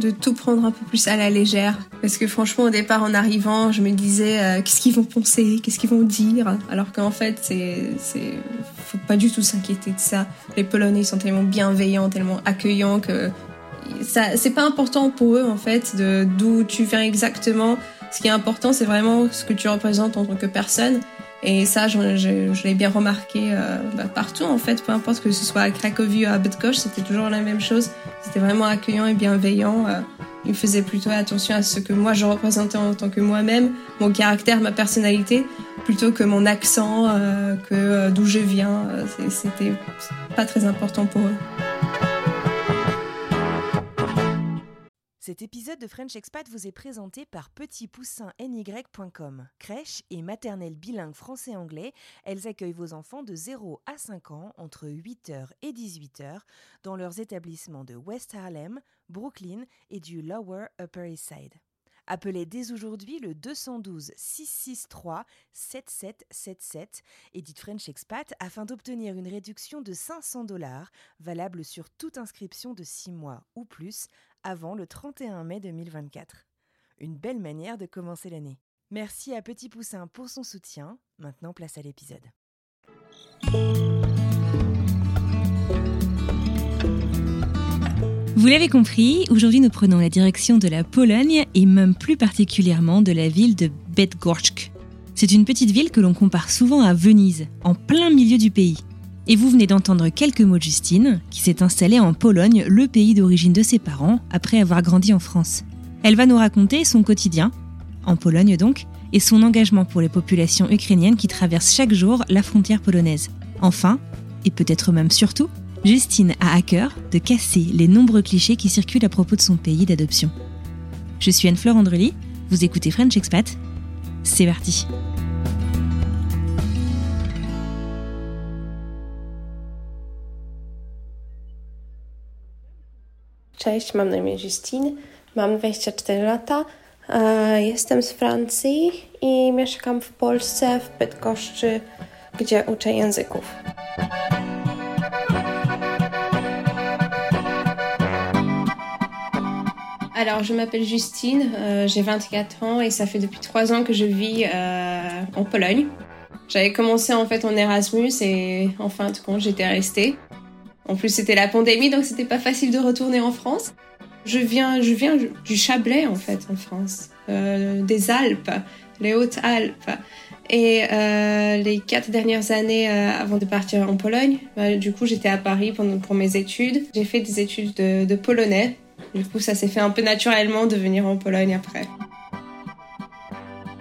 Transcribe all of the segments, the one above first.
de tout prendre un peu plus à la légère. Parce que franchement, au départ, en arrivant, je me disais, euh, qu'est-ce qu'ils vont penser? Qu'est-ce qu'ils vont dire? Alors qu'en fait, c'est, c'est, faut pas du tout s'inquiéter de ça. Les Polonais sont tellement bienveillants, tellement accueillants que ça, c'est pas important pour eux, en fait, de d'où tu viens exactement. Ce qui est important, c'est vraiment ce que tu représentes en tant que personne. Et ça, je, je, je l'ai bien remarqué euh, bah, partout, en fait, peu importe que ce soit à Cracovie ou à Bydgoszcz, c'était toujours la même chose. C'était vraiment accueillant et bienveillant. Euh, ils faisaient plutôt attention à ce que moi je représentais en tant que moi-même, mon caractère, ma personnalité, plutôt que mon accent, euh, que euh, d'où je viens. Euh, C'était pas très important pour eux. Cet épisode de French Expat vous est présenté par petitpoussinny.com. Crèche et maternelle bilingue français-anglais, elles accueillent vos enfants de 0 à 5 ans entre 8h et 18h dans leurs établissements de West Harlem, Brooklyn et du Lower Upper East Side. Appelez dès aujourd'hui le 212 663 7777 et dites French Expat afin d'obtenir une réduction de 500 dollars valable sur toute inscription de 6 mois ou plus avant le 31 mai 2024. Une belle manière de commencer l'année. Merci à Petit Poussin pour son soutien. Maintenant, place à l'épisode. Vous l'avez compris, aujourd'hui nous prenons la direction de la Pologne et même plus particulièrement de la ville de Bydgoszcz. C'est une petite ville que l'on compare souvent à Venise, en plein milieu du pays. Et vous venez d'entendre quelques mots de Justine, qui s'est installée en Pologne, le pays d'origine de ses parents, après avoir grandi en France. Elle va nous raconter son quotidien, en Pologne donc, et son engagement pour les populations ukrainiennes qui traversent chaque jour la frontière polonaise. Enfin, et peut-être même surtout, Justine a à cœur de casser les nombreux clichés qui circulent à propos de son pays d'adoption. Je suis Anne-Fleur Andrely, vous écoutez French Expat. C'est parti. Cześć, mam na imię Justine, mam 24 lata, e, jestem z Francji i mieszkam w Polsce, w Bydgoszczy, gdzie uczę języków. Alors, je m'appelle Justine, euh, j'ai 24 ans et ça fait depuis 3 ans que je vis euh, en Pologne. J'avais commencé en fait en Erasmus et en fin de compte, j'étais restée. En plus, c'était la pandémie, donc c'était pas facile de retourner en France. Je viens, je viens du Chablais en fait en France, euh, des Alpes, les Hautes-Alpes. Et euh, les quatre dernières années euh, avant de partir en Pologne, bah, du coup, j'étais à Paris pendant, pour mes études. J'ai fait des études de, polonais. Du coup, ça s'est fait un peu naturellement de venir en Pologne après.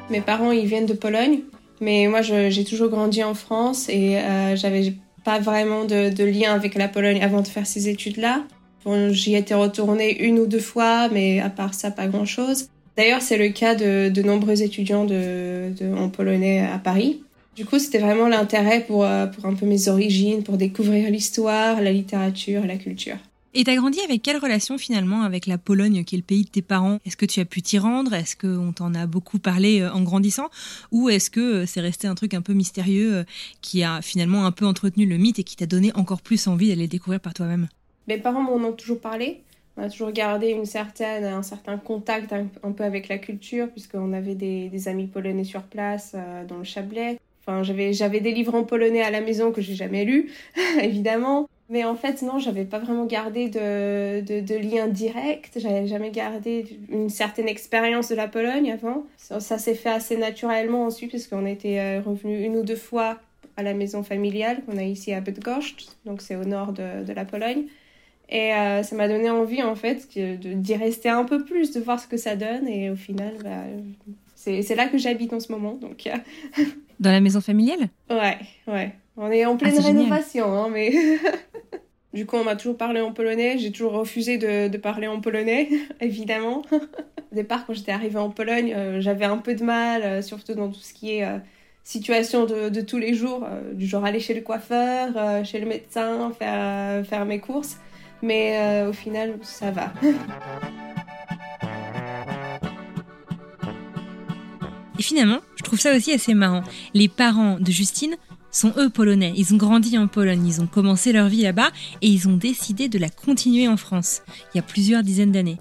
Mes parents, ils viennent de Pologne, mais moi, j'ai toujours grandi en France et j'avais pas vraiment de, lien avec la Pologne avant de faire ces études-là. J'y étais retournée une ou deux fois, mais à part ça, pas grand-chose. D'ailleurs, c'est le cas de, de nombreux étudiants en polonais à Paris. Du coup, c'était vraiment l'intérêt pour, euh, pour un peu mes origines, pour découvrir l'histoire, la littérature, la culture. Et t'as grandi avec quelle relation finalement avec la Pologne, qui est le pays de tes parents? Est-ce que tu as pu t'y rendre? Est-ce qu'on t'en a beaucoup parlé euh, en grandissant? Ou est-ce que euh, c'est resté un truc un peu mystérieux euh, qui a finalement un peu entretenu le mythe et qui t'a donné encore plus envie d'aller le découvrir par toi-même? Mes parents m'en ont toujours parlé. On a toujours gardé une certaine, un certain contact un, peu avec la culture, puisqu'on avait des, amis polonais sur place dans le Chablais. Enfin, j'avais des livres en polonais à la maison que j'ai jamais lus, évidemment. Mais en fait, non, j'avais pas vraiment gardé de, de, de lien direct. J'avais jamais gardé une certaine expérience de la Pologne avant. Ça, ça s'est fait assez naturellement ensuite, puisqu'on était euh, revenu une ou deux fois à la maison familiale qu'on a ici à Bydgoszcz, donc c'est au nord de, de la Pologne. Et euh, ça m'a donné envie, en fait, d'y rester un peu plus, de voir ce que ça donne. Et au final, bah, c'est c'est là que j'habite en ce moment. Donc, euh, Dans la maison familiale? Ouais, ouais. On est en pleine Ah, génial. rénovation, hein, mais Du coup, on m'a toujours parlé en polonais. J'ai toujours refusé de, de parler en polonais, évidemment. Au départ, quand j'étais arrivée en Pologne, euh, j'avais un peu de mal, euh, surtout dans tout ce qui est euh, situation de, de, tous les jours, du genre aller chez le coiffeur, chez le médecin, faire, faire mes courses. Mais au final, ça va. Et finalement, je trouve ça aussi assez marrant. Les parents de Justine sont eux polonais. Ils ont grandi en Pologne, ils ont commencé leur vie là-bas et ils ont décidé de la continuer en France, il y a plusieurs dizaines d'années.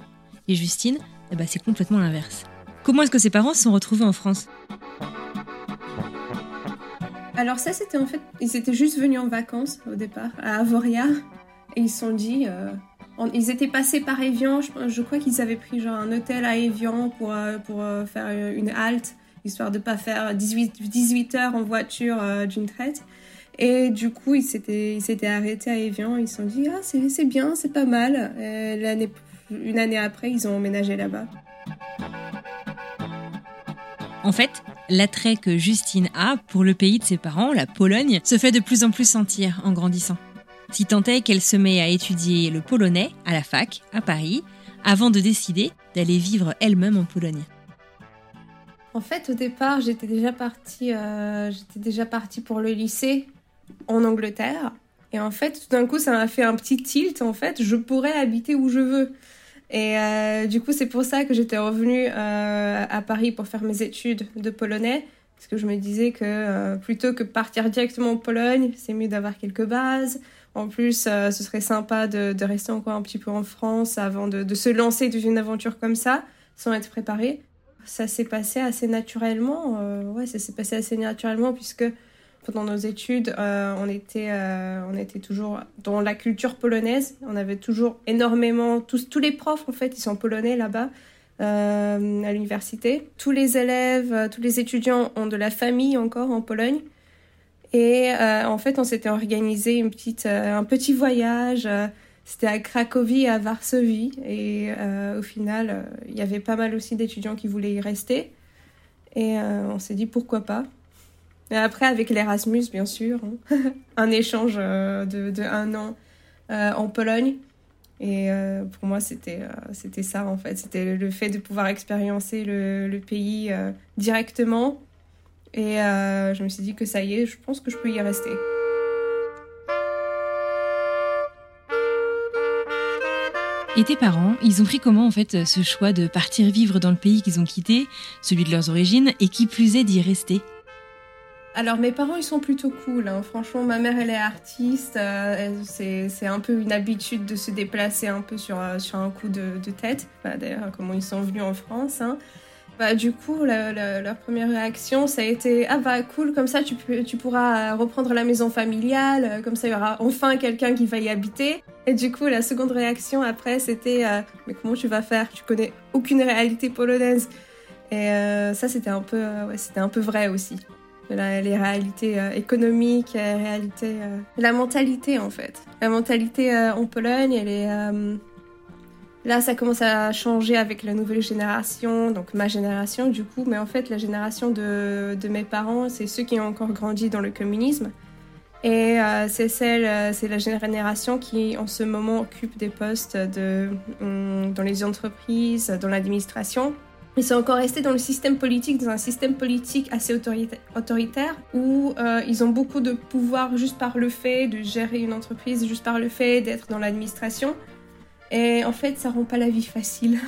Et Justine, eh ben, c'est complètement l'inverse. Comment est-ce que ses parents se sont retrouvés en France? Alors ça, c'était en fait, ils étaient juste venus en vacances au départ à Avoria et ils se sont dit, euh, ils étaient passés par Evian. Je, crois qu'ils avaient pris genre un hôtel à Evian pour euh, pour euh, faire une halte histoire de pas faire 18, 18 heures en voiture d'une traite. Et du coup, ils s'étaient, arrêtés à Evian. Ils se sont dit, ah, c'est, bien, c'est pas mal. L'année une année après, ils ont emménagé là-bas. En fait, l'attrait que Justine a pour le pays de ses parents, la Pologne, se fait de plus en plus sentir en grandissant. Si tant est qu'elle se met à étudier le polonais à la fac, à Paris, avant de décider d'aller vivre elle-même en Pologne. En fait, au départ, j'étais déjà partie, euh, j'étais déjà partie pour le lycée en Angleterre. Et en fait, tout d'un coup, ça m'a fait un petit tilt. En fait, je pourrais habiter où je veux. Et euh, du coup, c'est pour ça que j'étais revenue euh, à Paris pour faire mes études de polonais. Parce que je me disais que plutôt que partir directement en Pologne, c'est mieux d'avoir quelques bases. En plus, ce serait sympa de, de, rester encore un petit peu en France avant de, de se lancer dans une aventure comme ça, sans être préparé. Ça s'est passé assez naturellement. ouais, ça s'est passé assez naturellement puisque pendant nos études, euh, on, était, euh, on était toujours dans la culture polonaise. On avait toujours énormément, tous, tous les profs en fait, ils sont polonais là-bas. Euh, à l'université. Tous les élèves, tous les étudiants ont de la famille encore en Pologne. Et en fait, on s'était organisé une petite, un petit voyage. C'était à Cracovie et à Varsovie. Et au final, il y avait pas mal aussi d'étudiants qui voulaient y rester. Et on s'est dit pourquoi pas. Et après, avec l'Erasmus, bien sûr, hein. un échange euh, de, de, un an euh, en Pologne. Et euh, pour moi, c'était c'était ça, en fait. C'était le fait de pouvoir expériencer le pays directement. Et je me suis dit que ça y est, je pense que je peux y rester. Et tes parents, ils ont pris comment en fait ce choix de partir vivre dans le pays qu'ils ont quitté, celui de leurs origines, et qui plus est d'y rester? Alors mes parents ils sont plutôt cool. Hein. Franchement ma mère elle est artiste. Euh, c'est un peu une habitude de se déplacer un peu sur, euh, un coup de, tête. D'ailleurs comment ils sont venus en France. Hein. Bah, du coup leur première réaction ça a été ah bah cool comme ça tu, pourras reprendre la maison familiale. Comme ça il y aura enfin quelqu'un qui va y habiter. Et du coup la seconde réaction après c'était euh, mais comment tu vas faire? Tu connais aucune réalité polonaise. Et ça c'était un peu un peu vrai aussi les réalités euh, économiques, les réalités, euh, la mentalité en fait. La mentalité euh, en Pologne, elle est là, ça commence à changer avec la nouvelle génération, donc ma génération du coup, mais en fait la génération de, mes parents, c'est ceux qui ont encore grandi dans le communisme. Et c'est celle, c'est la génération qui en ce moment occupe des postes hum, dans les entreprises, dans l'administration. Ils sont encore restés dans le système politique, dans un système politique assez autoritaire, où euh, ils ont beaucoup de pouvoir juste par le fait de gérer une entreprise, juste par le fait d'être dans l'administration. Et en fait, ça rend pas la vie facile.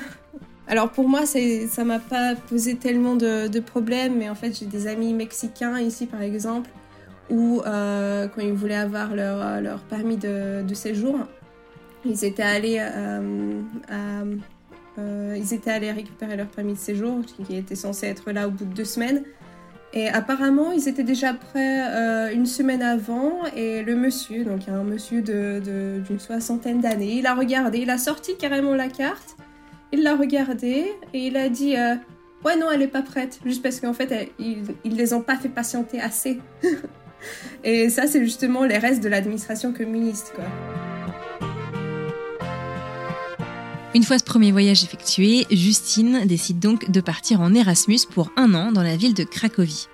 Alors pour moi, ça m'a pas posé tellement de, problèmes, mais en fait, j'ai des amis mexicains ici, par exemple, où euh, quand ils voulaient avoir leur, leur permis de, séjour, ils étaient allés euh, euh, ils étaient allés récupérer leur permis de séjour, qui était censé être là au bout de deux semaines. Et apparemment, ils étaient déjà prêts euh, une semaine avant. Et le monsieur, donc un monsieur d'une de, soixantaine d'années, il a regardé, il a sorti carrément la carte, il l'a regardé et il a dit euh, Ouais, non, elle n'est pas prête. Juste parce qu'en fait, ils, ne les ont pas fait patienter assez. et ça, c'est justement les restes de l'administration communiste, quoi. Une fois ce premier voyage effectué, Justine décide donc de partir en Erasmus pour un an dans la ville de Cracovie.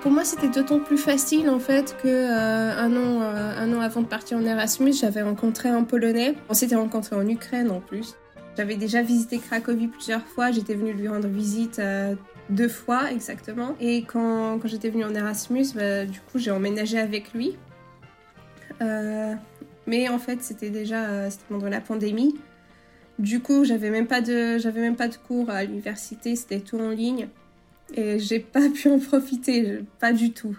Pour moi, c'était d'autant plus facile en fait que euh, un an, euh, un an avant de partir en Erasmus, j'avais rencontré un Polonais. On s'était rencontré en Ukraine en plus. J'avais déjà visité Cracovie plusieurs fois. J'étais venue lui rendre visite euh, deux fois exactement. Et quand, j'étais venue en Erasmus, bah, du coup, j'ai emménagé avec lui. Mais en fait, c'était déjà c'était pendant la pandémie. Du coup, j'avais même pas de j'avais même pas de cours à l'université. C'était tout en ligne. Et j'ai pas pu en profiter, pas du tout,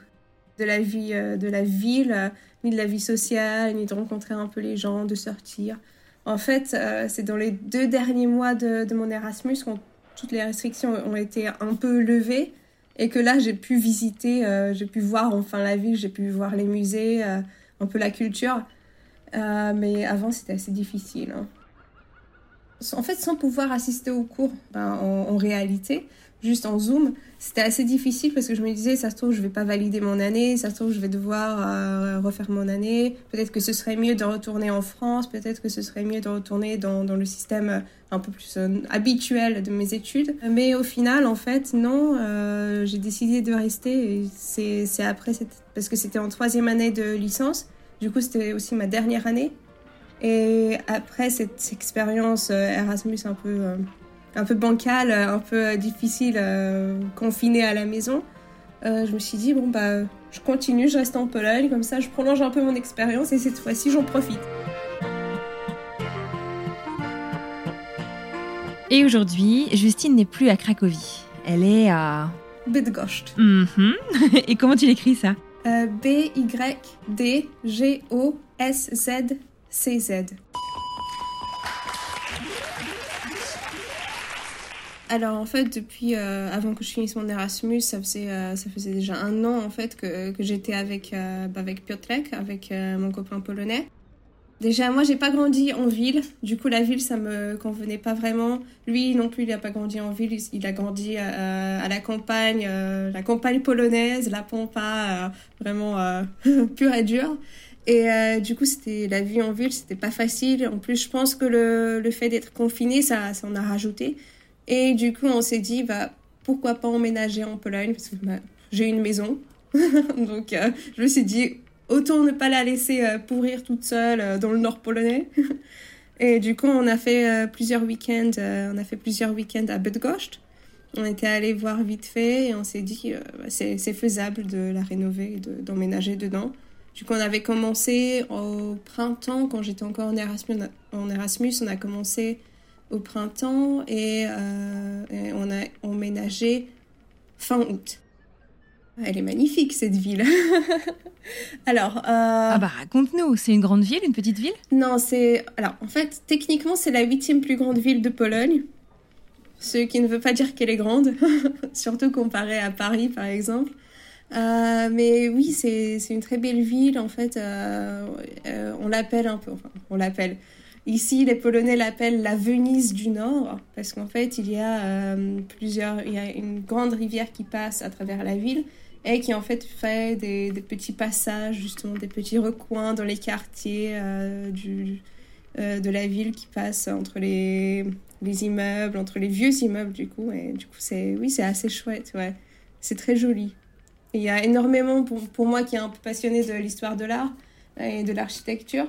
de la vie euh, de la ville, euh, ni de la vie sociale, ni de rencontrer un peu les gens, de sortir. En fait, euh, c'est dans les deux derniers mois de, mon Erasmus quand toutes les restrictions ont été un peu levées et que là j'ai pu visiter, j'ai pu voir enfin la ville, j'ai pu voir les musées, un peu la culture. mais avant c'était assez difficile. Hein. En fait, sans pouvoir assister aux cours ben, en réalité, juste en Zoom, c'était assez difficile parce que je me disais, ça se trouve, je vais pas valider mon année, ça se trouve, je vais devoir euh, refaire mon année. Peut-être que ce serait mieux de retourner en France, peut-être que ce serait mieux de retourner dans, dans le système euh, un peu plus euh, habituel de mes études. Mais au final, en fait, non, j'ai décidé de rester. C'est après, parce que c'était en troisième année de licence. Du coup, c'était aussi ma dernière année. Et après cette expérience Erasmus un peu un peu bancal, un peu difficile, euh, confiné à la maison, euh, je me suis dit, bon, bah, je continue, je reste en Pologne, comme ça je prolonge un peu mon expérience et cette fois-ci j'en profite. Et aujourd'hui, Justine n'est plus à Cracovie. Elle est à. Bydgoszcz. Mhm. et comment tu l'écris ça? Euh, B-Y-D-G-O-S-Z-C-Z. Alors en fait, depuis euh, avant que je finisse mon Erasmus, ça faisait, euh, déjà un an en fait que, que j'étais avec, euh, bah, avec Piotrek, avec mon copain polonais. Déjà, moi, j'ai pas grandi en ville. Du coup, la ville, ça me convenait pas vraiment. Lui, non plus, il a pas grandi en ville. Il a grandi à la campagne, la campagne polonaise, la pampa, vraiment pure et dure. Et du coup, c'était la vie en ville, c'était pas facile. En plus, je pense que le, le fait d'être confiné, ça, ça en a rajouté. Et du coup, on s'est dit, bah, pourquoi pas emménager en Pologne Parce que bah, j'ai une maison. Donc, euh, je me suis dit, autant ne pas la laisser euh, pourrir toute seule euh, dans le nord polonais. et du coup, on a fait plusieurs week-ends. on a fait plusieurs week-ends à Bydgoszcz. On était allé voir vite fait et on s'est dit, bah, c'est faisable de la rénover et d'emménager dedans. Du coup, on avait commencé au printemps, quand j'étais encore en Erasmus, en Erasmus, on a commencé au printemps euh, et, on a emménagé fin août. Elle est magnifique cette ville. alors. Euh, ah bah raconte-nous, c'est une grande ville, une petite ville? Non, c'est. Alors en fait, techniquement, c'est la huitième plus grande ville de Pologne. Ce qui ne veut pas dire qu'elle est grande, surtout comparée à Paris par exemple. Euh, mais oui, c'est une très belle ville en fait. on l'appelle un peu, enfin, on l'appelle. Ici, les Polonais l'appellent la Venise du Nord, parce qu'en fait, il y a euh, plusieurs, il y a une grande rivière qui passe à travers la ville et qui en fait fait des, petits passages, justement, des petits recoins dans les quartiers euh, euh, de la ville qui passent entre les, les immeubles, entre les vieux immeubles du coup. Et du coup, c'est, oui, c'est assez chouette, ouais. C'est très joli. il y a énormément, pour moi qui est un peu passionné de l'histoire de l'art et de l'architecture,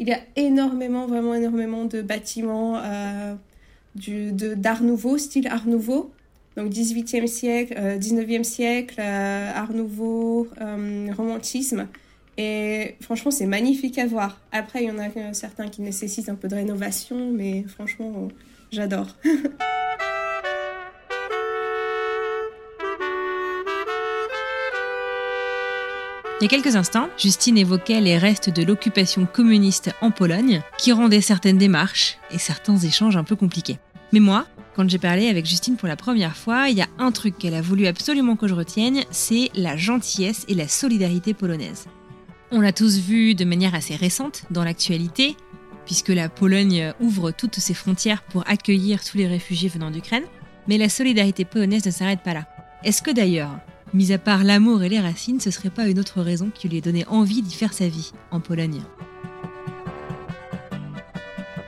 il y a énormément, vraiment énormément de bâtiments euh, d'art nouveau, style art nouveau. Donc 18e siècle, 19e euh, siècle, euh, art nouveau, romantisme. Et franchement, c'est magnifique à voir. Après, il y en a certains qui nécessitent un peu de rénovation, mais franchement, j'adore. Il y a quelques instants, Justine évoquait les restes de l'occupation communiste en Pologne, qui rendaient certaines démarches et certains échanges un peu compliqués. Mais moi, quand j'ai parlé avec Justine pour la première fois, il y a un truc qu'elle a voulu absolument que je retienne, c'est la gentillesse et la solidarité polonaise. On l'a tous vu de manière assez récente dans l'actualité, puisque la Pologne ouvre toutes ses frontières pour accueillir tous les réfugiés venant d'Ukraine, mais la solidarité polonaise ne s'arrête pas là. Est-ce que d'ailleurs, Mis à part l'amour et les racines, ce serait pas une autre raison qui lui ait donné envie d'y faire sa vie, en Pologne.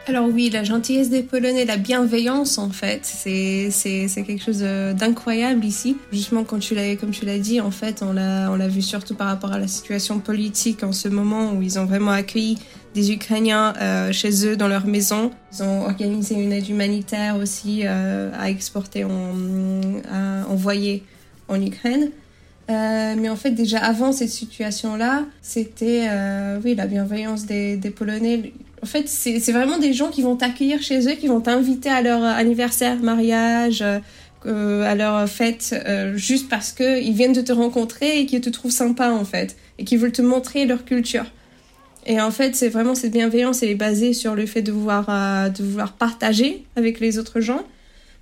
Alors oui, la gentillesse des Polonais, la bienveillance en fait, c'est quelque chose d'incroyable ici. Justement, quand tu l'as comme tu l'as dit, en fait, on l'a on l'a vu surtout par rapport à la situation politique en ce moment où ils ont vraiment accueilli des Ukrainiens euh, chez eux dans leur maison. Ils ont organisé une aide humanitaire aussi euh, à exporter, à envoyer en Ukraine. Euh, mais en fait, déjà avant cette situation-là, c'était euh, oui la bienveillance des, Polonais. En fait, c'est vraiment des gens qui vont t'accueillir chez eux, qui vont t'inviter à leur anniversaire, mariage, euh, à leur fête, juste parce que ils viennent de te rencontrer et qu'ils te trouvent sympa en fait, et qu'ils veulent te montrer leur culture. Et en fait, c'est vraiment cette bienveillance, elle est basée sur le fait de vouloir, de vouloir partager avec les autres gens.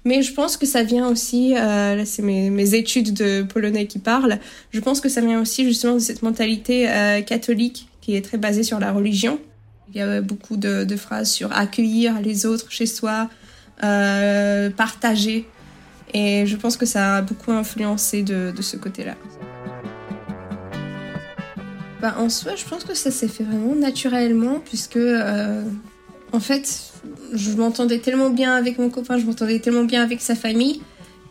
Mais je pense que ça vient aussi, euh, là c'est mes, mes, études de polonais qui parlent, je pense que ça vient aussi justement de cette mentalité euh, catholique qui est très basée sur la religion. Il y a beaucoup de, phrases sur accueillir les autres chez soi, euh, partager. Et je pense que ça a beaucoup influencé de, de ce côté-là. Bah, en soi, je pense que ça s'est fait vraiment naturellement, puisque en fait, je m'entendais tellement bien avec mon copain, je m'entendais tellement bien avec sa famille,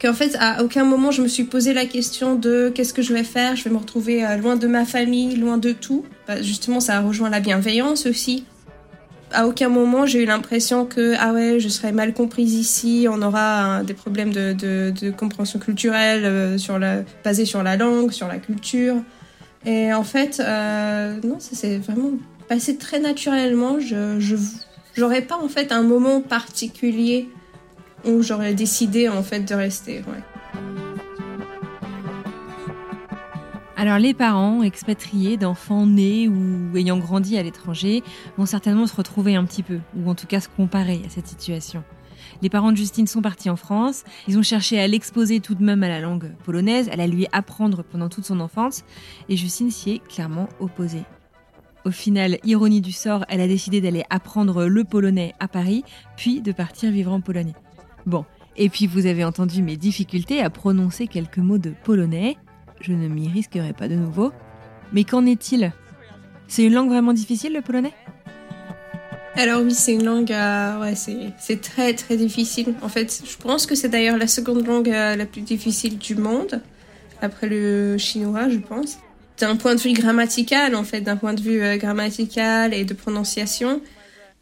qu'en fait, à aucun moment, je me suis posé la question de qu'est-ce que je vais faire, je vais me retrouver euh, loin de ma famille, loin de tout. Bah, justement, ça a rejoint la bienveillance aussi. À aucun moment, j'ai eu l'impression que ah ouais, je serais mal comprise ici, on aura hein, des problèmes de, compréhension culturelle euh, sur la, basés sur la langue, sur la culture. Et en fait, euh, non, ça s'est vraiment passé très naturellement. J'aurais pas en fait un moment particulier où j'aurais décidé en fait de rester. Alors les parents expatriés d'enfants nés ou ayant grandi à l'étranger vont certainement se retrouver un petit peu, ou en tout cas se comparer à cette situation. Les parents de Justine sont partis en France. Ils ont cherché à l'exposer tout de même à la langue polonaise, à la lui apprendre pendant toute son enfance. Et Justine s'y est clairement opposée. Au final, ironie du sort, elle a décidé d'aller apprendre le polonais à Paris, puis de partir vivre en Pologne. Bon, et puis vous avez entendu mes difficultés à prononcer quelques mots de polonais. Je ne m'y risquerai pas de nouveau. Mais qu'en est-il? C'est une langue vraiment difficile, le polonais? Alors oui, c'est une langue, euh, ouais, c'est très très difficile. En fait, je pense que c'est d'ailleurs la seconde langue euh, la plus difficile du monde, après le chinois, je pense. D'un point de vue grammatical, en fait, d'un point de vue euh, grammatical et de prononciation,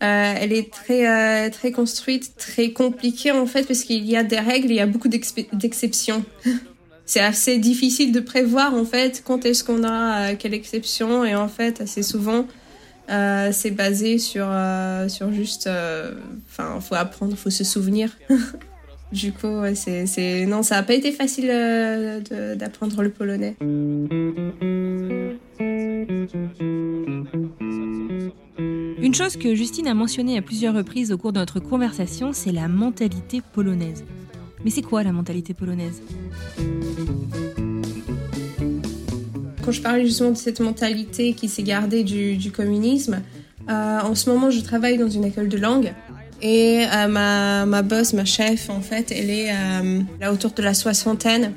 euh, elle est très euh, très construite, très compliquée en fait, parce qu'il y a des règles, il y a beaucoup d'exceptions. c'est assez difficile de prévoir en fait quand est-ce qu'on a quelle exception, et en fait, assez souvent c'est basé sur, sur juste. Enfin, faut apprendre, il faut se souvenir. du coup, ouais, c'est, non, ça n'a pas été facile d'apprendre le polonais. Une chose que Justine a mentionnée à plusieurs reprises au cours de notre conversation, c'est la mentalité polonaise. Mais c'est quoi la mentalité polonaise? Quand je parlais justement de cette mentalité qui s'est gardée du, du communisme, euh, en ce moment, je travaille dans une école de langue. Et euh, ma, ma boss, ma chef, en fait, elle est euh, là autour de la soixantaine.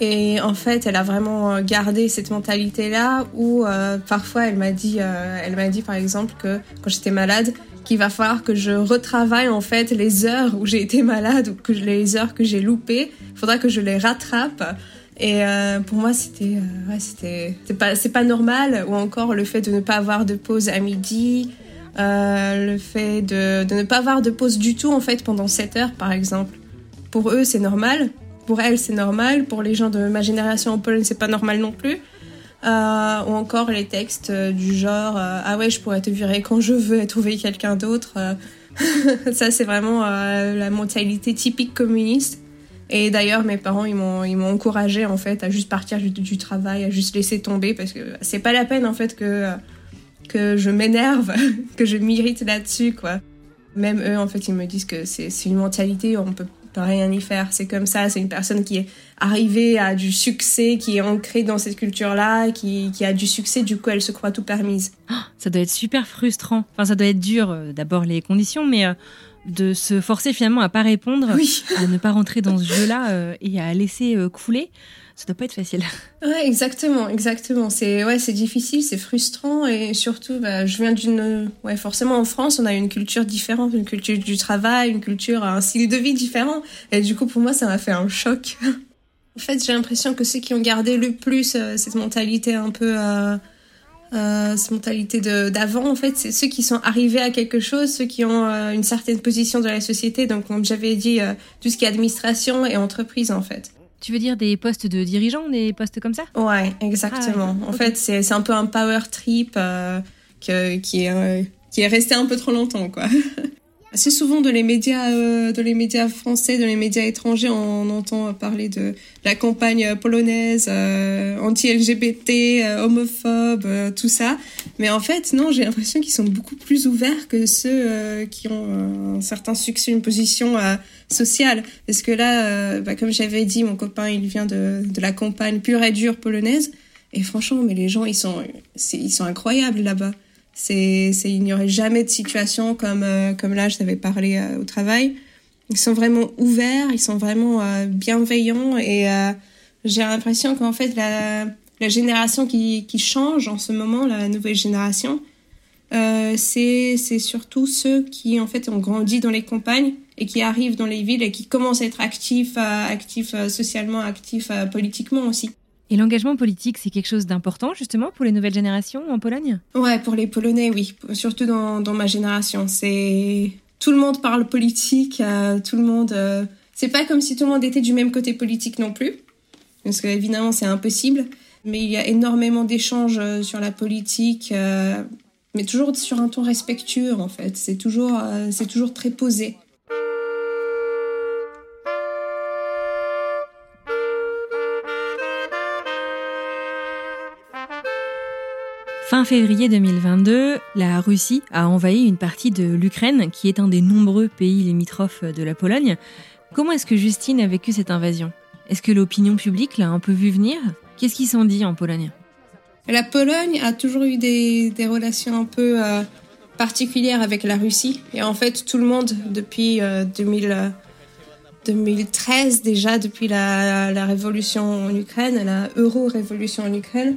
Et en fait, elle a vraiment gardé cette mentalité-là où euh, parfois elle m'a dit, euh, elle m'a dit par exemple que quand j'étais malade, qu'il va falloir que je retravaille en fait les heures où j'ai été malade ou que les heures que j'ai loupées. Il faudra que je les rattrape et euh, pour moi, c'était, euh, ouais, c'était, c'est pas, c'est pas normal. Ou encore le fait de ne pas avoir de pause à midi, euh, le fait de, ne pas avoir de pause du tout en fait pendant 7 heures, par exemple. Pour eux, c'est normal. Pour elles, c'est normal. Pour les gens de ma génération en Pologne, c'est pas normal non plus. Euh, ou encore les textes du genre euh, ah ouais, je pourrais te virer quand je veux et trouver quelqu'un d'autre. Ça, c'est vraiment la mentalité typique communiste. Et d'ailleurs, mes parents, ils m'ont, ils m'ont encouragé en fait à juste partir du, du, travail, à juste laisser tomber parce que c'est pas la peine en fait que que je m'énerve, que je m'irrite là-dessus quoi. Même eux, en fait, ils me disent que c'est, une mentalité, on peut pas rien y faire. C'est comme ça, c'est une personne qui est arrivée à du succès, qui est ancrée dans cette culture-là, qui, qui a du succès, du coup, elle se croit tout permise. Ça doit être super frustrant. Enfin, ça doit être dur, euh, d'abord les conditions, mais euh, de se forcer finalement à pas répondre, oui. à ne pas rentrer dans ce jeu-là euh, et à laisser couler. Ça doit pas être facile. Ouais, exactement, exactement. C'est ouais, c'est difficile, c'est frustrant et surtout, bah, je viens d'une, ouais, forcément en France, on a une culture différente, une culture du travail, une culture, un style de vie différent. Et du coup, pour moi, ça m'a fait un choc. en fait, j'ai l'impression que ceux qui ont gardé le plus euh, cette mentalité un peu euh, euh, cette mentalité d'avant, en fait, c'est ceux qui sont arrivés à quelque chose, ceux qui ont une certaine position dans la société. Donc, comme j'avais dit, tout ce qui est administration et entreprise, en fait. Tu veux dire des postes de dirigeants, des postes comme ça? Ouais, exactement. Ah, en fait, c'est un peu un power trip que, qui, est, qui est resté un peu trop longtemps, quoi. Assez souvent dans les médias, euh, les médias français, dans les médias étrangers, on entend parler de la campagne polonaise euh, anti-LGBT, euh, homophobe, euh, tout ça. Mais en fait, non, j'ai l'impression qu'ils sont beaucoup plus ouverts que ceux qui ont un certain succès, une position sociale. Parce que là, bah, comme j'avais dit, mon copain, il vient de, la campagne pure et dure polonaise. Et franchement, mais les gens, ils sont incroyables là-bas. C'est, il n'y aurait jamais de situation comme, euh, comme là, je t'avais parlé euh, au travail. Ils sont vraiment ouverts, ils sont vraiment euh, bienveillants et euh, j'ai l'impression qu'en fait, la, la génération qui, qui change en ce moment, la nouvelle génération, euh, c'est, c'est surtout ceux qui, en fait, ont grandi dans les campagnes et qui arrivent dans les villes et qui commencent à être actifs, euh, actifs socialement, actifs politiquement aussi. Et l'engagement politique, c'est quelque chose d'important justement pour les nouvelles générations en Pologne? Ouais, pour les Polonais, oui. Surtout dans, ma génération. C'est tout le monde parle politique, euh, tout le monde. euh, C'est pas comme si tout le monde était du même côté politique non plus, parce que évidemment c'est impossible. Mais il y a énormément d'échanges euh, sur la politique, euh, mais toujours sur un ton respectueux en fait. C'est toujours, c'est toujours très posé. Fin février 2022, la Russie a envahi une partie de l'Ukraine, qui est un des nombreux pays limitrophes de la Pologne. Comment est-ce que Justine a vécu cette invasion? Est-ce que l'opinion publique l'a un peu vu venir? Qu'est-ce qui s'en dit en Pologne? La Pologne a toujours eu des, relations un peu euh, particulières avec la Russie. Et en fait, tout le monde, depuis euh, 2000, euh, 2013 déjà, depuis la révolution en Ukraine, la euro-révolution en Ukraine,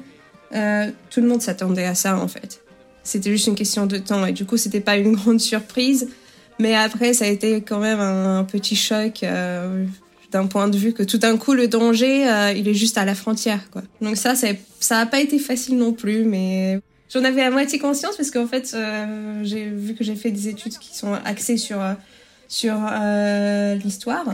euh, tout le monde s'attendait à ça en fait. C'était juste une question de temps et du coup, c'était pas une grande surprise. Mais après, ça a été quand même un, petit choc euh, d'un point de vue que tout d'un coup, le danger, euh, il est juste à la frontière. Quoi. Donc ça, ça a pas été facile non plus, mais j'en avais à moitié conscience parce qu'en fait, j'ai vu que j'ai fait des études qui sont axées sur sur l'histoire.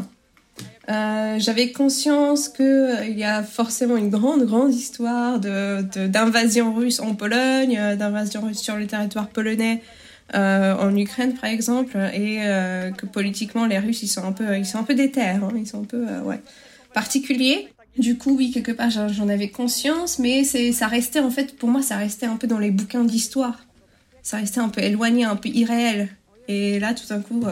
Euh, j'avais conscience que euh, il y a forcément une grande grande histoire de d'invasion russe en Pologne, euh, d'invasion russe sur le territoire polonais euh, en Ukraine par exemple, et que politiquement les Russes ils sont un peu ils sont un peu déter, hein, ils sont un peu particuliers. Du coup, oui, quelque part, j'en avais conscience, mais ça restait, en fait, pour moi, ça restait un peu dans les bouquins d'histoire. Ça restait un peu éloigné, un peu irréel. Et là, tout d'un coup,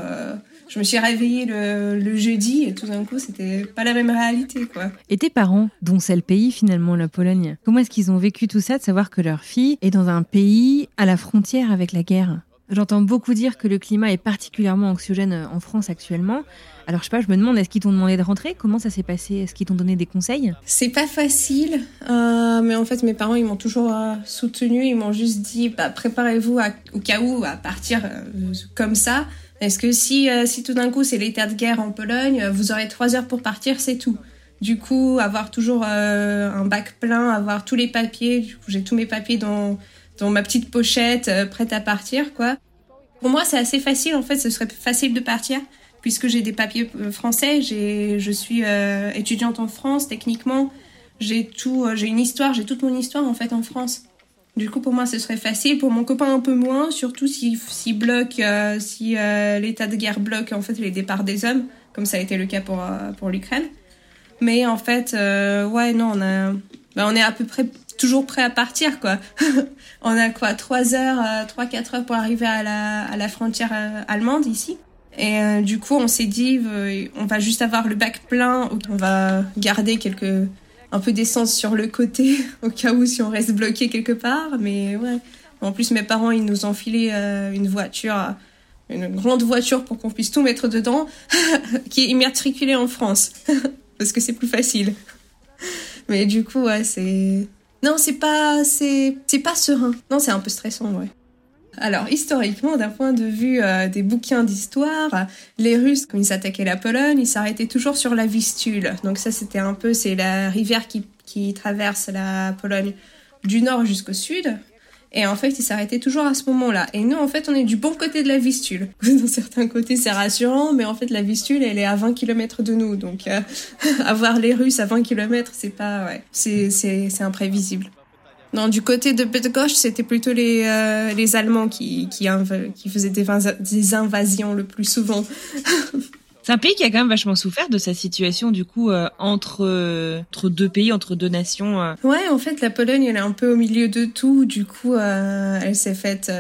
je me suis réveillée le, le jeudi, et tout d'un coup, c'était pas la même réalité, quoi. Et tes parents, dont c'est le pays finalement, la Pologne, comment est-ce qu'ils ont vécu tout ça de savoir que leur fille est dans un pays à la frontière avec la guerre? J'entends beaucoup dire que le climat est particulièrement anxiogène en France actuellement. Alors je sais pas, je me demande, est-ce qu'ils t'ont demandé de rentrer? Comment ça s'est passé? Est-ce qu'ils t'ont donné des conseils? C'est pas facile, euh, mais en fait, mes parents, ils m'ont toujours euh, soutenu. Ils m'ont juste dit, bah, préparez-vous au cas où à partir euh, comme ça. Est-ce que si, euh, si tout d'un coup c'est l'état de guerre en Pologne, euh, vous aurez trois heures pour partir, c'est tout. Du coup, avoir toujours euh, un bac plein, avoir tous les papiers. Du coup, j'ai tous mes papiers dans, dans ma petite pochette, prête à partir, quoi. Pour moi, c'est assez facile. En fait, ce serait facile de partir puisque j'ai des papiers français. Je suis étudiante en France, techniquement. J'ai tout, j'ai une histoire, j'ai toute mon histoire en fait en France. Du coup, pour moi, ce serait facile. Pour mon copain, un peu moins, surtout si, si bloque, euh, si euh, l'état de guerre bloque en fait les départs des hommes, comme ça a été le cas pour euh, pour l'Ukraine. Mais en fait, euh, ouais, non, on a, bah, on est à peu près toujours prêt à partir, quoi. on a quoi, trois heures, euh, trois quatre heures pour arriver à la à la frontière allemande ici. Et du coup, on s'est dit, on va juste avoir le bac plein, on va garder quelques un peu d'essence sur le côté au cas où si on reste bloqué quelque part. Mais ouais. En plus, mes parents, ils nous ont filé euh, une voiture, une grande voiture pour qu'on puisse tout mettre dedans, qui est immatriculée en France, parce que c'est plus facile. Mais du coup, ouais, c'est. Non, c'est pas, c'est, c'est pas serein. Non, c'est un peu stressant, ouais. Alors, historiquement, d'un point de vue euh, des bouquins d'histoire, les Russes, quand ils attaquaient la Pologne, ils s'arrêtaient toujours sur la Vistule. Donc ça, c'était un peu, c'est la rivière qui, qui traverse la Pologne du nord jusqu'au sud. Et en fait, ils s'arrêtaient toujours à ce moment-là. Et nous, en fait, on est du bon côté de la Vistule. Dans certains côtés, c'est rassurant, mais en fait, la Vistule, elle est à 20 km de nous. Donc, euh, avoir les Russes à 20 km, c'est pas, ouais, c'est, imprévisible. Non, du côté de Bydgoszcz, c'était plutôt les, euh, les Allemands qui, qui, qui faisaient des, des invasions le plus souvent. C'est un pays qui a quand même vachement souffert de sa situation du coup euh, entre euh, entre deux pays, entre deux nations. Ouais, en fait, la Pologne, elle est un peu au milieu de tout. Du coup, elle s'est faite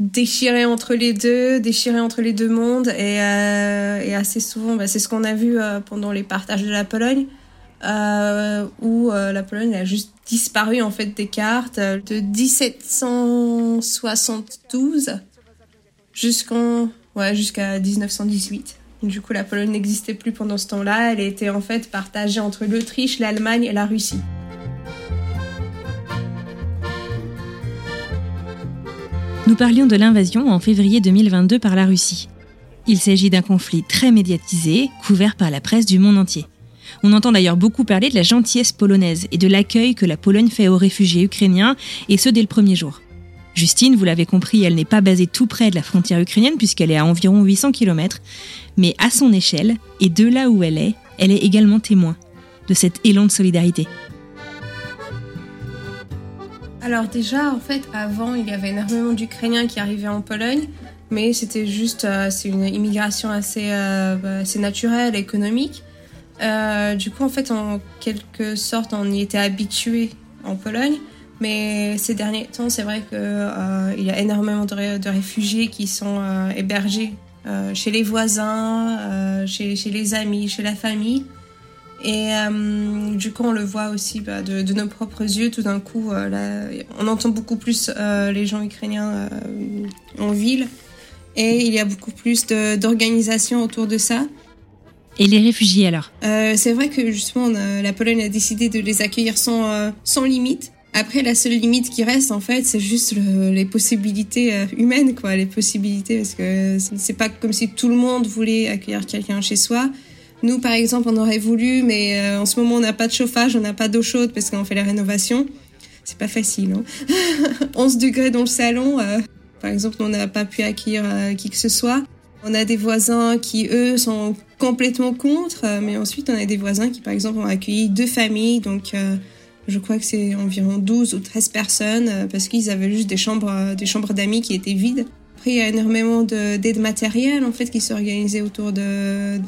déchirer entre les deux, déchirer entre les deux mondes, et, et assez souvent, bah, c'est ce qu'on a vu pendant les partages de la Pologne. Euh, où euh, la Pologne a juste disparu en fait des cartes euh, de 1772 jusqu'en jusqu'à 1918. Du coup, la Pologne n'existait plus pendant ce temps-là. Elle était en fait partagée entre l'Autriche, l'Allemagne et la Russie. Nous parlions de l'invasion en février 2022 par la Russie. Il s'agit d'un conflit très médiatisé, couvert par la presse du monde entier. On entend d'ailleurs beaucoup parler de la gentillesse polonaise et de l'accueil que la Pologne fait aux réfugiés ukrainiens, et ce dès le premier jour. Justine, vous l'avez compris, elle n'est pas basée tout près de la frontière ukrainienne puisqu'elle est à environ 800 km, mais à son échelle, et de là où elle est, elle est également témoin de cet élan de solidarité. Alors déjà, en fait, avant, il y avait énormément d'Ukrainiens qui arrivaient en Pologne, mais c'était juste, euh, c'est une immigration assez, euh, assez naturelle, économique. Euh, du coup, en fait, en quelque sorte, on y était habitué en Pologne. Mais ces derniers temps, c'est vrai qu'il euh, y a énormément de, réfugiés qui sont euh, hébergés chez les voisins, chez, les amis, chez la famille. Et du coup, on le voit aussi bah, de, nos propres yeux. Tout d'un coup, on entend beaucoup plus les gens ukrainiens en ville. Et il y a beaucoup plus d'organisation autour de ça. Et les réfugiés alors? Euh, C'est vrai que justement la Pologne a décidé de les accueillir sans, euh, sans limite. Après, la seule limite qui reste, en fait, c'est juste les possibilités euh, humaines, quoi, les possibilités, parce que c'est pas comme si tout le monde voulait accueillir quelqu'un chez soi. Nous, par exemple, on aurait voulu, mais en ce moment, on n'a pas de chauffage, on n'a pas d'eau chaude parce qu'on fait les rénovations. C'est pas facile, hein 11 degrés dans le salon. par exemple, on n'a pas pu accueillir qui que ce soit. On a des voisins qui, eux, sont complètement contre, euh, mais ensuite on a des voisins qui, par exemple, ont accueilli deux familles, donc euh, je crois que c'est environ 12 ou 13 personnes, euh, parce qu'ils avaient juste des chambres, des chambres d'amis qui étaient vides. Après, il y a énormément d'aide matérielle, en fait, qui s'organisait autour de,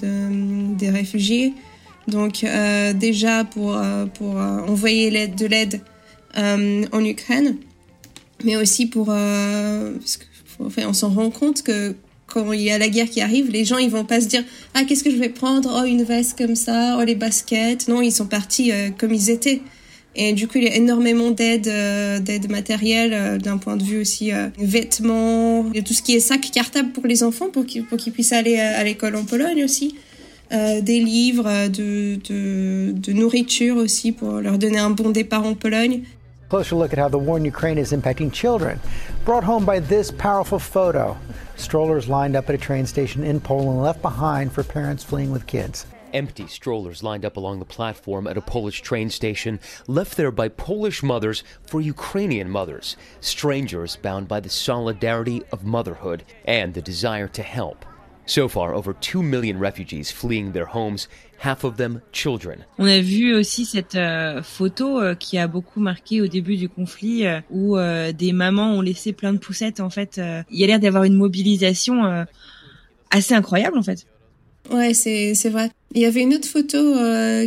des réfugiés. Donc, déjà, pour, pour envoyer de l'aide en Ukraine, mais aussi pour... parce que, enfin, on s'en rend compte que quand il y a la guerre qui arrive, les gens ils vont pas se dire ah qu'est-ce que je vais prendre? Oh une veste comme ça oh les baskets non ils sont partis euh, comme ils étaient. Et du coup il y a énormément d'aide euh, d'aide matérielle euh, d'un point de vue aussi vêtements. Et tout ce qui est sac cartable pour les enfants pour qu'ils pour qu'ils puissent aller à, l'école en Pologne aussi. Des livres de, de, de nourriture aussi pour leur donner un bon départ en Pologne. Closer look at how the war in Ukraine is impacting children. Brought home by this powerful photo. Strollers lined up at a train station in Poland left behind for parents fleeing with kids. Empty strollers lined up along the platform at a Polish train station, left there by Polish mothers for Ukrainian mothers, strangers bound by the solidarity of motherhood and the desire to help. So far, over 2 million refugees fleeing their homes, half of them children. On a vu aussi cette euh, photo euh, qui a beaucoup marqué au début du conflit euh, où euh, des mamans ont laissé plein de poussettes en fait. Euh, il y a l'air d'avoir une mobilisation euh, assez incroyable en fait. Ouais, c'est c'est vrai. Il y avait une autre photo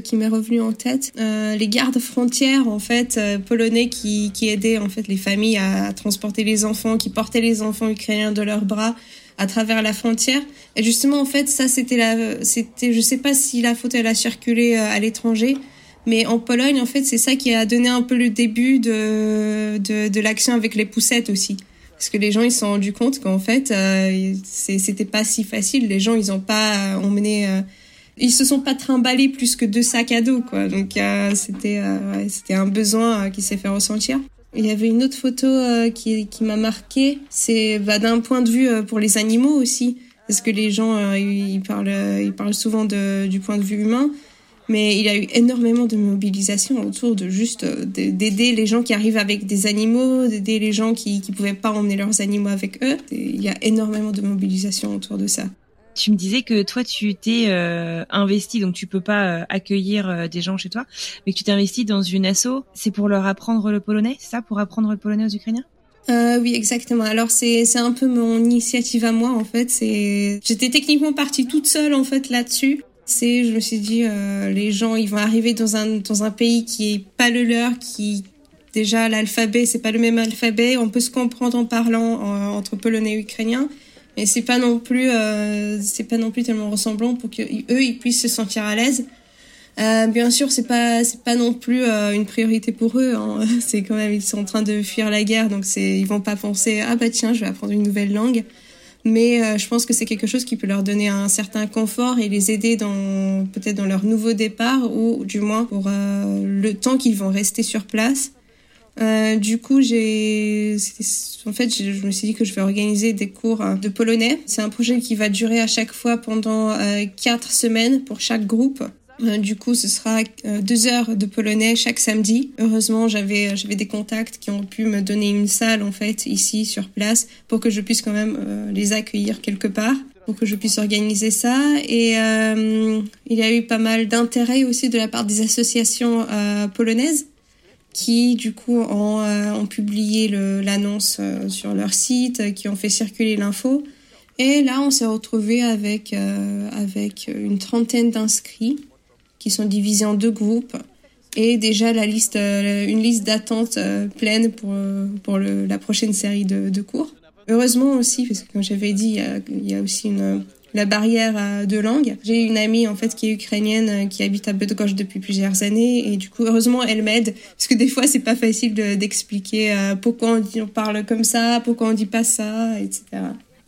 qui m'est revenue en tête. les gardes frontières en fait polonais qui qui aidaient en fait les familles à transporter les enfants, qui portaient les enfants ukrainiens de leurs bras à travers la frontière. Et justement, en fait, ça, c'était la, c'était, je sais pas si la photo elle a circulé euh, à l'étranger, mais en Pologne, en fait, c'est ça qui a donné un peu le début de, de, de l'action avec les poussettes aussi. Parce que les gens, ils se sont rendus compte qu'en fait, euh, c'était pas si facile. Les gens, ils ont pas emmené euh, Ils se sont pas trimballés plus que deux sacs à dos, quoi. Donc euh, c'était ouais, c'était un besoin qui s'est fait ressentir. Il y avait une autre photo qui, qui m'a marqué. C'est bah, d'un point de vue pour les animaux aussi, parce que les gens ils parlent ils parlent souvent de, du point de vue humain mais il y a eu énormément de mobilisation autour de juste euh, d'aider les gens qui arrivent avec des animaux, d'aider les gens qui ne pouvaient pas emmener leurs animaux avec eux. il y a énormément de mobilisation autour de ça. Tu me disais que toi tu t'es euh, investi, donc tu peux pas euh, accueillir des gens chez toi, mais que tu t'es investi dans une asso. C'est pour leur apprendre le polonais, c'est ça, pour apprendre le polonais aux Ukrainiens? Euh, oui, exactement. Alors c'est un peu mon initiative à moi en fait. J'étais techniquement partie toute seule en fait là-dessus c'est, je me suis dit, euh, les gens, ils vont arriver dans un, dans un pays qui est pas le leur, qui déjà l'alphabet, c'est pas le même alphabet. On peut se comprendre en parlant entre polonais et ukrainien, mais c'est pas non plus, euh, c'est pas non plus tellement ressemblant pour que eux, ils puissent se sentir à l'aise. Euh, bien sûr, c'est pas c'est pas non plus euh, une priorité pour eux. Hein. C'est quand même ils sont en train de fuir la guerre, donc c'est ils vont pas penser ah bah tiens je vais apprendre une nouvelle langue mais euh, je pense que c'est quelque chose qui peut leur donner un certain confort et les aider dans peut-être dans leur nouveau départ ou du moins pour euh, le temps qu'ils vont rester sur place. Euh, du coup, j'ai, en fait, je me suis dit que je vais organiser des cours de polonais. C'est un projet qui va durer à chaque fois pendant quatre semaines pour chaque groupe. Euh, du coup, ce sera euh, deux heures de polonais chaque samedi. Heureusement, j'avais j'avais des contacts qui ont pu me donner une salle en fait ici sur place pour que je puisse quand même euh, les accueillir quelque part, pour que je puisse organiser ça. Et il y a eu pas mal d'intérêt aussi de la part des associations polonaises qui du coup ont, ont publié l'annonce sur leur site, qui ont fait circuler l'info. Et là, on s'est retrouvé avec avec une trentaine d'inscrits qui sont divisés en deux groupes et déjà la liste, euh, une liste d'attente euh, pleine pour, euh, pour la prochaine série de, cours. Heureusement aussi, parce que comme j'avais dit, il y a aussi une, la barrière de langue. J'ai une amie en fait qui est ukrainienne qui habite à Bydgoszcz depuis plusieurs années et du coup heureusement elle m'aide parce que des fois c'est pas facile d'expliquer pourquoi on, dit, on parle comme ça, pourquoi on dit pas ça, etc.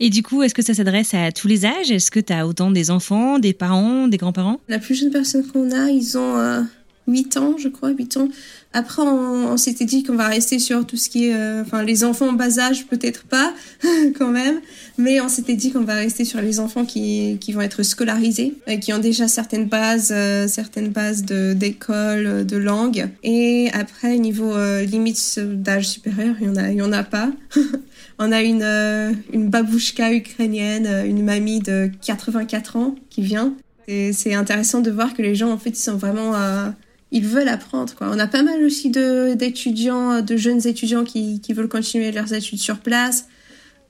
Et du coup, est-ce que ça s'adresse à tous les âges? Est-ce que tu as autant des enfants, des parents, des grands-parents? La plus jeune personne qu'on a, ils ont euh, 8 ans, je crois, 8 ans. Après, on, s'était dit qu'on va rester sur tout ce qui est... Euh, enfin, les enfants en bas âge, peut-être pas, quand même. Mais on s'était dit qu'on va rester sur les enfants qui, qui vont être scolarisés, euh, qui ont déjà certaines bases, euh, certaines bases d'école, de, langue. Et après, niveau limite d'âge supérieur, il y en a, en a pas. On a une, euh, une babouchka ukrainienne, euh, une mamie de 84 ans qui vient. C'est intéressant de voir que les gens, en fait, ils sont vraiment... Euh, ils veulent apprendre, quoi. On a pas mal aussi d'étudiants, de, jeunes étudiants qui, qui veulent continuer leurs études sur place.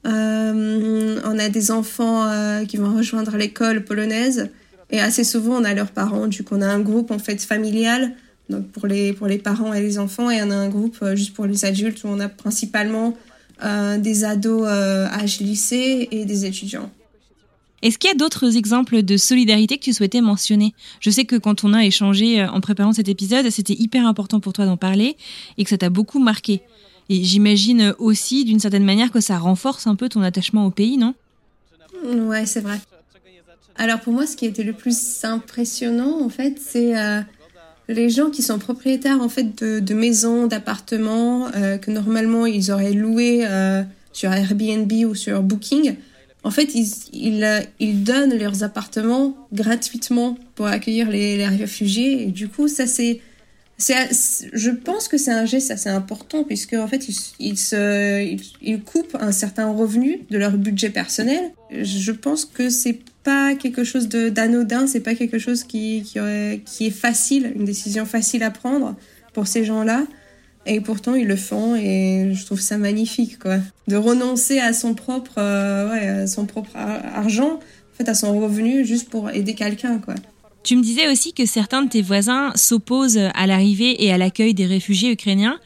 Euh, on a des enfants qui vont rejoindre l'école polonaise. Et assez souvent, on a leurs parents. Du coup, on a un groupe, en fait, familial. Donc, pour les, pour les parents et les enfants. Et on a un groupe juste pour les adultes où on a principalement euh, des ados euh, âge lycée et des étudiants. Est-ce qu'il y a d'autres exemples de solidarité que tu souhaitais mentionner? Je sais que quand on a échangé euh, en préparant cet épisode, c'était hyper important pour toi d'en parler et que ça t'a beaucoup marqué. Et j'imagine aussi, d'une certaine manière, que ça renforce un peu ton attachement au pays, non? Ouais, c'est vrai. Alors pour moi, ce qui était le plus impressionnant, en fait, c'est les gens qui sont propriétaires en fait de, maisons, d'appartements euh, que normalement ils auraient loué euh, sur Airbnb ou sur Booking, en fait ils, donnent leurs appartements gratuitement pour accueillir les, réfugiés et du coup ça c'est je pense que c'est un geste assez important puisque en fait ils, coupent un certain revenu de leur budget personnel. Je pense que c'est pas quelque chose d'anodin, c'est pas quelque chose qui, est facile, une décision facile à prendre pour ces gens-là. Et pourtant, ils le font et je trouve ça magnifique, quoi. De renoncer à son propre, euh, ouais, son propre argent, en fait, à son revenu, juste pour aider quelqu'un, quoi. Tu me disais aussi que certains de tes voisins s'opposent à l'arrivée et à l'accueil des réfugiés ukrainiens.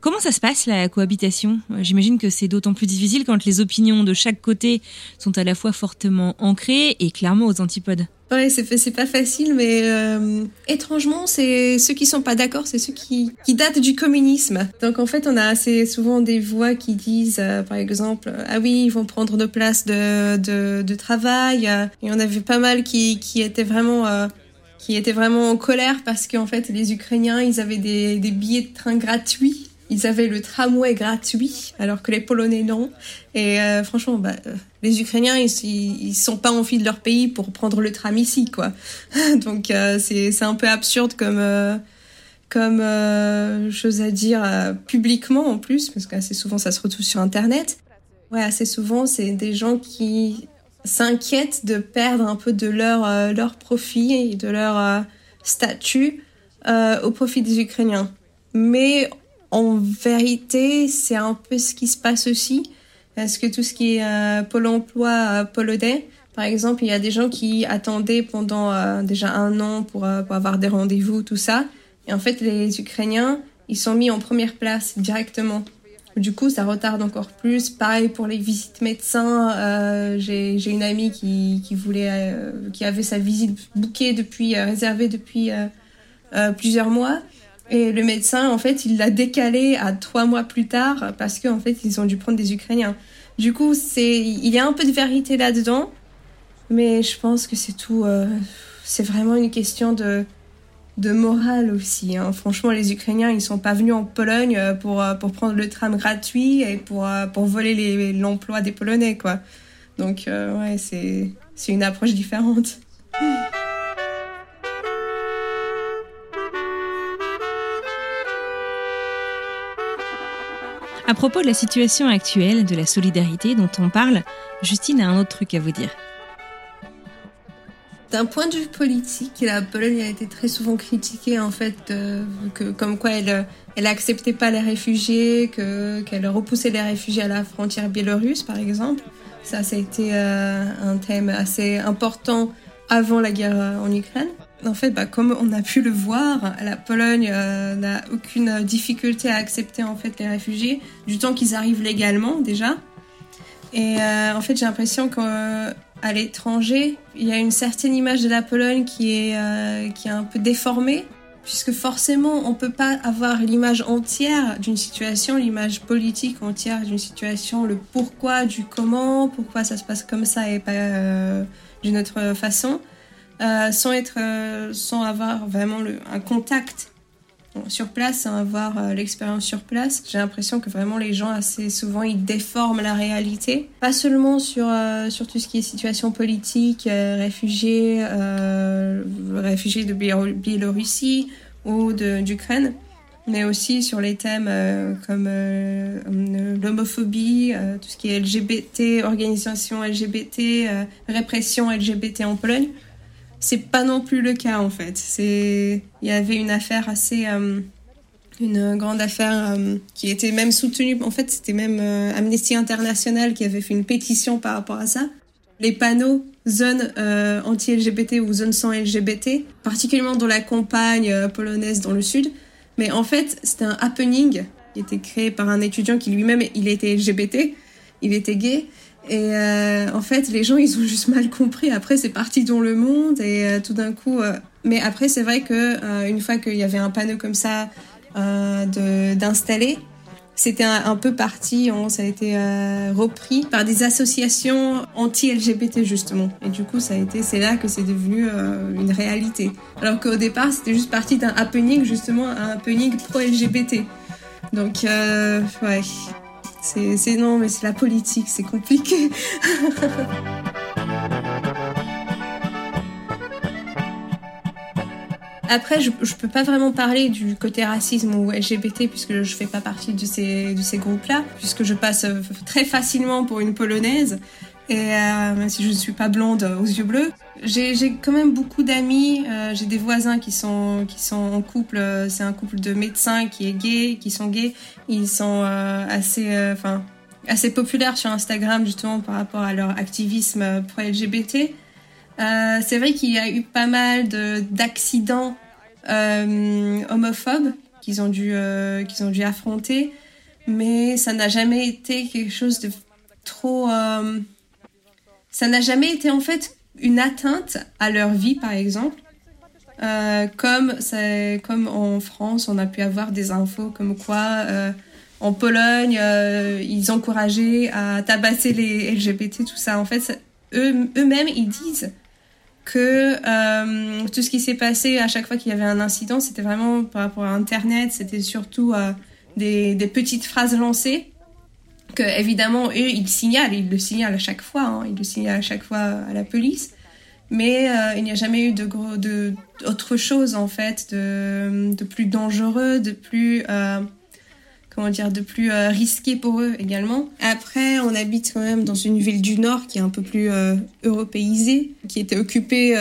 Comment ça se passe la cohabitation? J'imagine que c'est d'autant plus difficile quand les opinions de chaque côté sont à la fois fortement ancrées et clairement aux antipodes. Ouais, c'est pas facile, mais euh, étrangement, c'est ceux qui sont pas d'accord, c'est ceux qui qui datent du communisme. Donc en fait, on a assez souvent des voix qui disent, euh, par exemple, ah oui, ils vont prendre nos places de de, de travail. Et on avait pas mal qui qui étaient vraiment euh, qui étaient vraiment en colère parce qu'en fait, les Ukrainiens, ils avaient des des billets de train gratuits ils avaient le tramway gratuit, alors que les Polonais non. Et euh, franchement, bah, euh, les Ukrainiens, ils, ils, sont pas envie de leur pays pour prendre le tram ici, quoi. Donc euh, c'est un peu absurde comme comme chose à dire publiquement en plus, parce qu'assez souvent ça se retrouve sur Internet. Ouais, assez souvent c'est des gens qui s'inquiètent de perdre un peu de leur leur profit et de leur statut au profit des Ukrainiens. Mais en vérité, c'est un peu ce qui se passe aussi. Parce que tout ce qui est euh, Pôle emploi euh, polonais, par exemple, il y a des gens qui attendaient pendant euh, déjà un an pour, pour avoir des rendez-vous, tout ça. Et en fait, les Ukrainiens, ils sont mis en première place directement. Du coup, ça retarde encore plus. Pareil pour les visites médecins. Euh, J'ai une amie qui, qui voulait, euh, qui avait sa visite bookée depuis, euh, réservée depuis plusieurs mois. Et le médecin, en fait, il l'a décalé à trois mois plus tard parce qu'en fait, ils ont dû prendre des Ukrainiens. Du coup, il y a un peu de vérité là-dedans, mais je pense que c'est tout. Euh, c'est vraiment une question de de morale aussi. Hein. Franchement, les Ukrainiens, ils sont pas venus en Pologne euh, pour euh, pour prendre le tram gratuit et pour pour voler l'emploi des Polonais, quoi. Donc ouais, c'est c'est une approche différente. À propos de la situation actuelle, de la solidarité dont on parle, Justine a un autre truc à vous dire. D'un point de vue politique, la Pologne a été très souvent critiquée en fait, euh, comme quoi elle elle acceptait pas les réfugiés, que qu'elle repoussait les réfugiés à la frontière biélorusse par exemple. Ça, ça a été euh, un thème assez important avant la guerre en Ukraine. En fait, bah, comme on a pu le voir, la Pologne euh, n'a aucune difficulté à accepter en fait les réfugiés du temps qu'ils arrivent légalement déjà. Et euh, en fait, j'ai l'impression qu'à l'étranger, il y a une certaine image de la Pologne qui est euh, qui est un peu déformée, puisque forcément, on peut pas avoir l'image entière d'une situation, l'image politique entière d'une situation, le pourquoi du comment, pourquoi ça se passe comme ça et pas d'une autre façon. Euh, sans être, euh, sans avoir vraiment un contact sur place, sans avoir euh, l'expérience sur place. J'ai l'impression que vraiment les gens assez souvent ils déforment la réalité, pas seulement sur sur tout ce qui est situation politique, réfugiés, réfugiés de Biélorussie ou d'Ukraine mais aussi sur les thèmes comme l'homophobie, tout ce qui est LGBT, organisation LGBT, répression LGBT en Pologne c'est pas non plus le cas en fait. C'est il y avait une affaire assez euh, une grande affaire euh, qui était même soutenue en fait, c'était même euh, Amnesty International qui avait fait une pétition par rapport à ça. Les panneaux zone anti-LGBT ou zone sans LGBT, particulièrement dans la campagne polonaise dans le sud, mais en fait, c'était un happening qui était créé par un étudiant qui lui-même il était LGBT, il était gay et euh, en fait, les gens, ils ont juste mal compris. Après, c'est parti dans le monde et euh, tout d'un coup. Euh, mais après, c'est vrai que une fois qu'il y avait un panneau comme ça d'installer, c'était un, peu parti. ça a été repris par des associations anti-LGBT justement. Et du coup, ça a été, c'est là que c'est devenu une réalité. Alors qu'au départ, c'était juste parti d'un happening justement, un happening pro-LGBT. Donc, ouais. C'est non, mais c'est la politique, c'est compliqué. Après, je, je peux pas vraiment parler du côté racisme ou LGBT puisque je fais pas partie de ces, de ces groupes-là, puisque je passe très facilement pour une polonaise. Et euh, même si je ne suis pas blonde aux yeux bleus, j'ai quand même beaucoup d'amis. Euh, j'ai des voisins qui sont qui sont en couple. Euh, c'est un couple de médecins qui est gay, qui sont gays. Ils sont assez, enfin, assez populaires sur Instagram justement par rapport à leur activisme pro LGBT. c'est vrai qu'il y a eu pas mal d'accidents homophobes qu'ils ont dû qu'ils ont dû affronter, mais ça n'a jamais été quelque chose de trop ça n'a jamais été en fait une atteinte à leur vie, par exemple. Euh, comme, comme en France, on a pu avoir des infos comme quoi euh, en Pologne, euh, ils encourageaient à tabasser les LGBT, tout ça. En fait, eux, eux-mêmes, ils disent que tout ce qui s'est passé à chaque fois qu'il y avait un incident, c'était vraiment par rapport à Internet, c'était surtout des, des, petites phrases lancées que évidemment eux ils signalent, ils le signalent à chaque fois, hein, ils le signalent à chaque fois à la police. Mais euh, il n'y a jamais eu de gros de autre chose en fait de, plus dangereux de plus euh, comment dire de plus euh, risqué pour eux également. Après on habite quand même dans une ville du nord qui est un peu plus européisée qui était occupée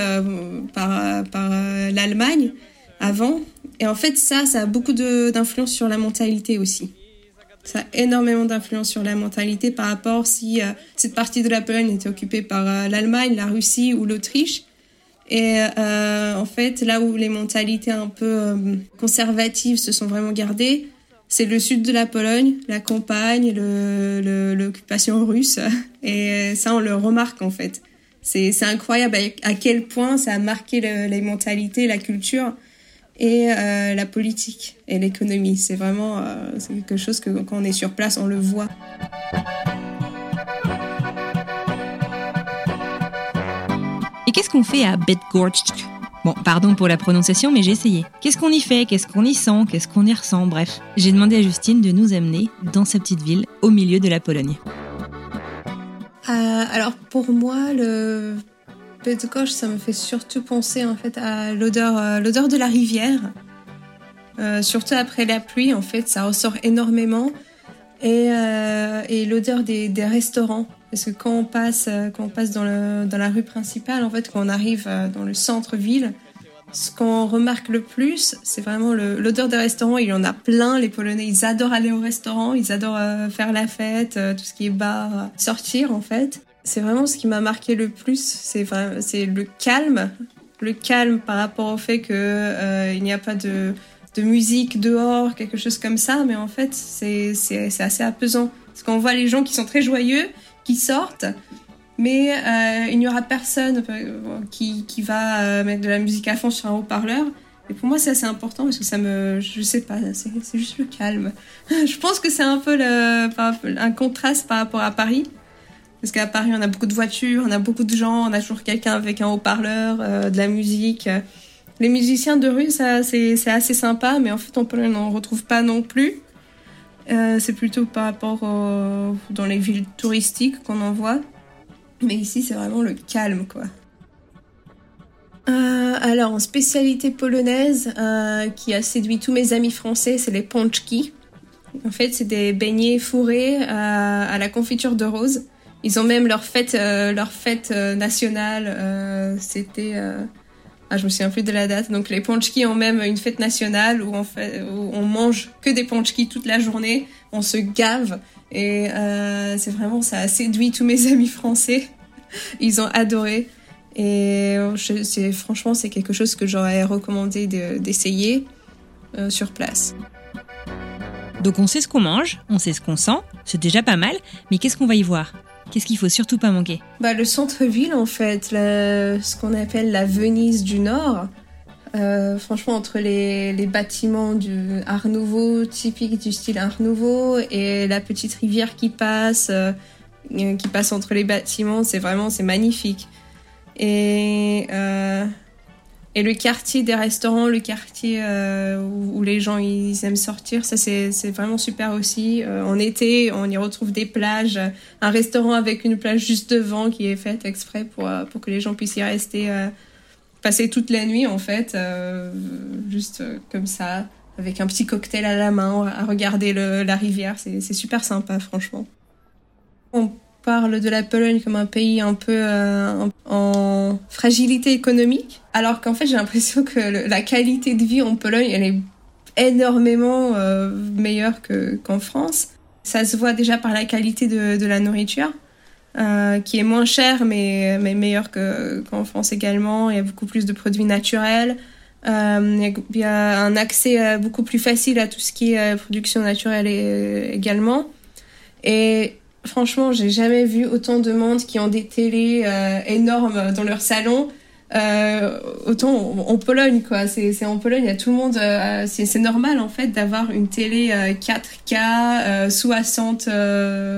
par par l'Allemagne avant. Et en fait ça ça a beaucoup d'influence sur la mentalité aussi ça a énormément d'influence sur la mentalité par rapport si euh, cette partie de la Pologne était occupée par euh, l'Allemagne, la Russie ou l'Autriche. Et euh, en fait, là où les mentalités un peu conservatives se sont vraiment gardées, c'est le sud de la Pologne, la campagne, l'occupation russe. Et ça, on le remarque en fait. C'est incroyable à, quel point ça a marqué les mentalités, la culture et euh, la politique et l'économie. C'est vraiment euh, quelque chose que quand on est sur place, on le voit. Et qu'est-ce qu'on fait à Bedgorsk Bon, pardon pour la prononciation, mais j'ai essayé. Qu'est-ce qu'on y fait? Qu'est-ce qu'on y sent? Qu'est-ce qu'on y ressent? Bref, j'ai demandé à Justine de nous amener dans sa petite ville au milieu de la Pologne. Euh, alors pour moi, le Bydgoszcz, ça me fait surtout penser en fait à l'odeur, euh, l'odeur de la rivière. Euh, surtout après la pluie, en fait, ça ressort énormément. Et, euh, et l'odeur des, des, restaurants. Parce que quand on passe, quand on passe dans, le, dans la rue principale, en fait, quand on arrive dans le centre-ville, ce qu'on remarque le plus, c'est vraiment l'odeur des restaurants. Il y en a plein. Les Polonais, ils adorent aller au restaurant, ils adorent faire la fête, tout ce qui est bar, sortir en fait c'est vraiment ce qui m'a marqué le plus. C'est le calme, le calme par rapport au fait que euh, il n'y a pas de, musique dehors, quelque chose comme ça. Mais en fait, c'est assez apaisant parce qu'on voit les gens qui sont très joyeux, qui sortent. Mais euh, il n'y aura personne euh, qui, va mettre de la musique à fond sur un haut-parleur. Et pour moi, c'est assez important parce que ça me, je sais pas, c'est juste le calme. je pense que c'est un peu un contraste par rapport à Paris. Parce qu'à Paris, on a beaucoup de voitures, on a beaucoup de gens, on a toujours quelqu'un avec un haut-parleur, euh, de la musique. Les musiciens de rue, ça, c'est assez sympa, mais en fait, on n'en retrouve pas non plus. Euh, c'est plutôt par rapport dans les villes touristiques qu'on en voit. Mais ici, c'est vraiment le calme, quoi. Euh, alors, en spécialité polonaise, qui a séduit tous mes amis français, c'est les ponchki. En fait, c'est des beignets fourrés à la confiture de rose. Ils ont même leur fête, euh, leur fête euh, nationale. Euh, c'était, ah, je me souviens plus de la date. Donc les Ponchki ont même une fête nationale où on fait, où on mange que des Ponchki toute la journée. On se gave et c'est vraiment ça a séduit tous mes amis français. Ils ont adoré et c'est franchement c'est quelque chose que j'aurais recommandé d'essayer sur place. Donc on sait ce qu'on mange, on sait ce qu'on sent, c'est déjà pas mal, mais qu'est-ce qu'on va y voir? Qu'est-ce qu'il faut surtout pas manquer bah, Le centre-ville, en fait, ce qu'on appelle la Venise du Nord. Euh, franchement, entre les, les, bâtiments du Art Nouveau, typiques du style Art Nouveau, et la petite rivière qui passe, euh, qui passe entre les bâtiments, c'est vraiment c'est magnifique. Et euh, et le quartier des restaurants, le quartier euh, où, les gens ils aiment sortir, ça c'est vraiment super aussi. Euh, en été, on y retrouve des plages, un restaurant avec une plage juste devant qui est faite exprès pour, euh, pour que les gens puissent y rester, passer toute la nuit en fait, juste comme ça, avec un petit cocktail à la main, à regarder la rivière. C'est super sympa, franchement parle de la Pologne comme un pays un peu euh, en fragilité économique, alors qu'en fait j'ai l'impression que la qualité de vie en Pologne elle est énormément euh, meilleure qu'en France. Ça se voit déjà par la qualité de, la nourriture, euh, qui est moins chère mais, mais meilleure qu'en France également. Il y a beaucoup plus de produits naturels. il y a un accès beaucoup plus facile à tout ce qui est production naturelle également. Et Franchement, j'ai jamais vu autant de monde qui ont des télés euh, énormes dans leur salon. Euh, autant en, Pologne, quoi. C'est en Pologne, il y a tout le monde. Euh, c'est normal en fait d'avoir une télé 4K, 60.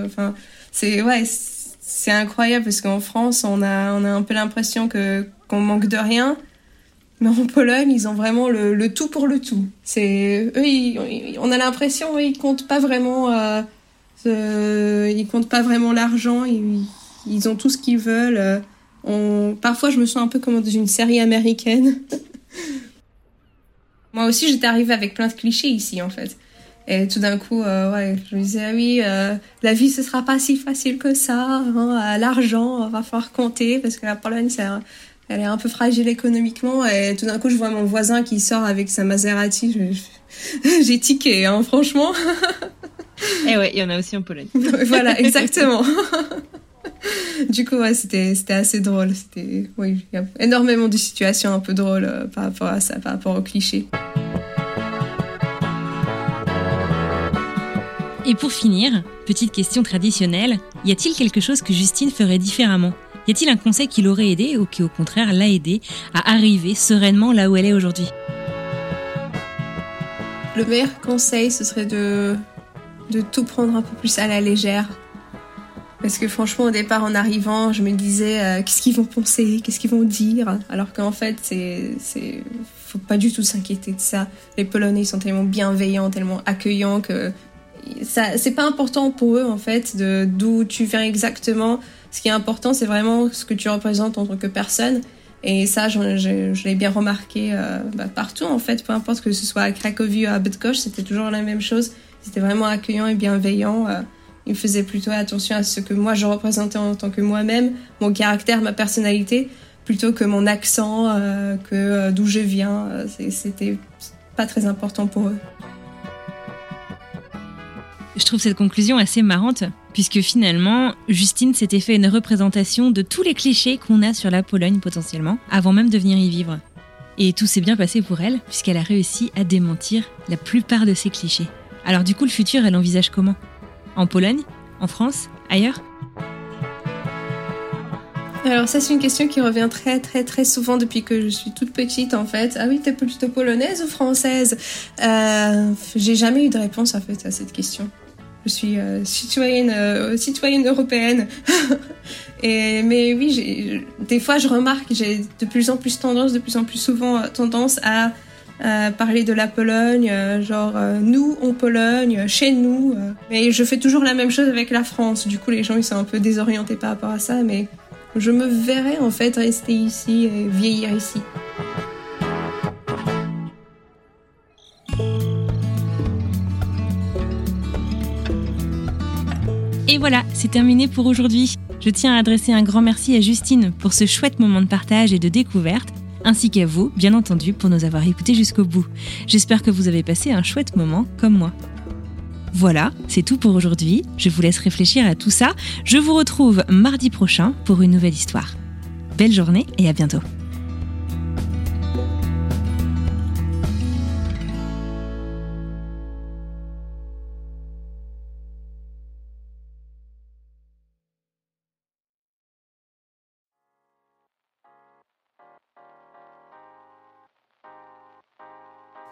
Enfin, c'est ouais, c'est incroyable parce qu'en France, on a on a un peu l'impression qu'on manque de rien. Mais en Pologne, ils ont vraiment le, tout pour le tout. C'est eux, on a l'impression, ils comptent pas vraiment ils comptent pas vraiment l'argent, ils, ont tout ce qu'ils veulent. On... Parfois, je me sens un peu comme dans une série américaine. Moi aussi, j'étais arrivée avec plein de clichés ici, en fait. Et tout d'un coup, euh, ouais, je me disais, ah oui, euh, la vie, ce sera pas si facile que ça. Hein, L'argent, va falloir compter, parce que la Pologne, elle est un peu fragile économiquement. Et tout d'un coup, je vois mon voisin qui sort avec sa Maserati. J'ai tiqué, hein, franchement. Et eh ouais, il y en a aussi en Pologne. voilà, exactement. du coup, ouais, c'était, c'était assez drôle. C'était, oui, il y a énormément de situations un peu drôles euh, par rapport à ça, par rapport aux clichés. Et pour finir, petite question traditionnelle, y a-t-il quelque chose que Justine ferait différemment? Y a-t-il un conseil qui l'aurait aidé ou qui au contraire l'a aidé à arriver sereinement là où elle est aujourd'hui? Le meilleur conseil, ce serait de de tout prendre un peu plus à la légère. Parce que franchement, au départ, en arrivant, je me disais, euh, qu'est-ce qu'ils vont penser, qu'est-ce qu'ils vont dire, alors qu'en fait, c'est, c'est, faut pas du tout s'inquiéter de ça. Les Polonais sont tellement bienveillants, tellement accueillants que ça, c'est pas important pour eux en fait de d'où tu viens exactement. Ce qui est important, c'est vraiment ce que tu représentes en tant que personne. Et ça, je, l'ai bien remarqué euh, bah, partout en fait, peu importe que ce soit à Cracovie ou à Bydgoszcz, c'était toujours la même chose. C'était vraiment accueillant et bienveillant. Euh, il faisait plutôt attention à ce que moi je représentais en tant que moi-même, mon caractère, ma personnalité, plutôt que mon accent, euh, que euh, d'où je viens. C'était pas très important pour eux. Je trouve cette conclusion assez marrante, puisque finalement, Justine s'était fait une représentation de tous les clichés qu'on a sur la Pologne potentiellement, avant même de venir y vivre. Et tout s'est bien passé pour elle, puisqu'elle a réussi à démentir la plupart de ces clichés. Alors du coup, le futur, elle envisage comment? En Pologne? En France? Ailleurs? Alors ça c'est une question qui revient très très très souvent depuis que je suis toute petite en fait. Ah oui, t'es plutôt polonaise ou française? Euh, J'ai jamais eu de réponse en fait à cette question. Je suis euh, citoyenne euh, citoyenne européenne. Et mais oui, des fois je remarque j'ai de plus en plus tendance, de plus en plus souvent tendance à euh, parler de la Pologne, euh, genre euh, nous en Pologne, chez nous. Mais je fais toujours la même chose avec la France. Du coup, les gens ils sont un peu désorientés par rapport à ça, mais je me verrais en fait rester ici et vieillir ici. Et voilà, c'est terminé pour aujourd'hui. Je tiens à adresser un grand merci à Justine pour ce chouette moment de partage et de découverte ainsi qu'à vous, bien entendu, pour nous avoir écoutés jusqu'au bout. J'espère que vous avez passé un chouette moment comme moi. Voilà, c'est tout pour aujourd'hui. Je vous laisse réfléchir à tout ça. Je vous retrouve mardi prochain pour une nouvelle histoire. Belle journée et à bientôt.